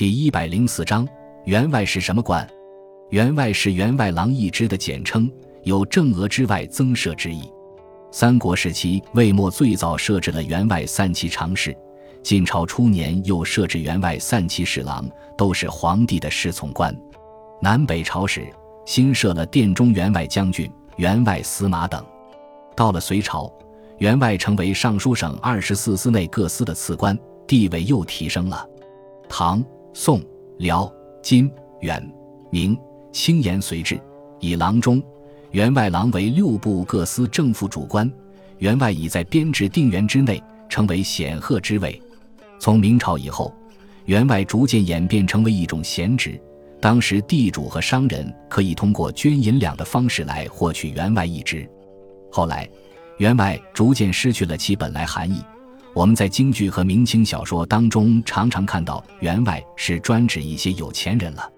第一百零四章，员外是什么官？员外是员外郎一职的简称，有正额之外增设之意。三国时期，魏末最早设置了员外散骑常侍，晋朝初年又设置员外散骑侍郎，都是皇帝的侍从官。南北朝时，新设了殿中员外将军、员外司马等。到了隋朝，员外成为尚书省二十四司内各司的次官，地位又提升了。唐。宋、辽、金、元、明、清延随之，以郎中、员外郎为六部各司正副主官，员外已在编制定员之内，成为显赫之位。从明朝以后，员外逐渐演变成为一种闲职，当时地主和商人可以通过捐银两的方式来获取员外一职。后来，员外逐渐失去了其本来含义。我们在京剧和明清小说当中常常看到，员外是专指一些有钱人了。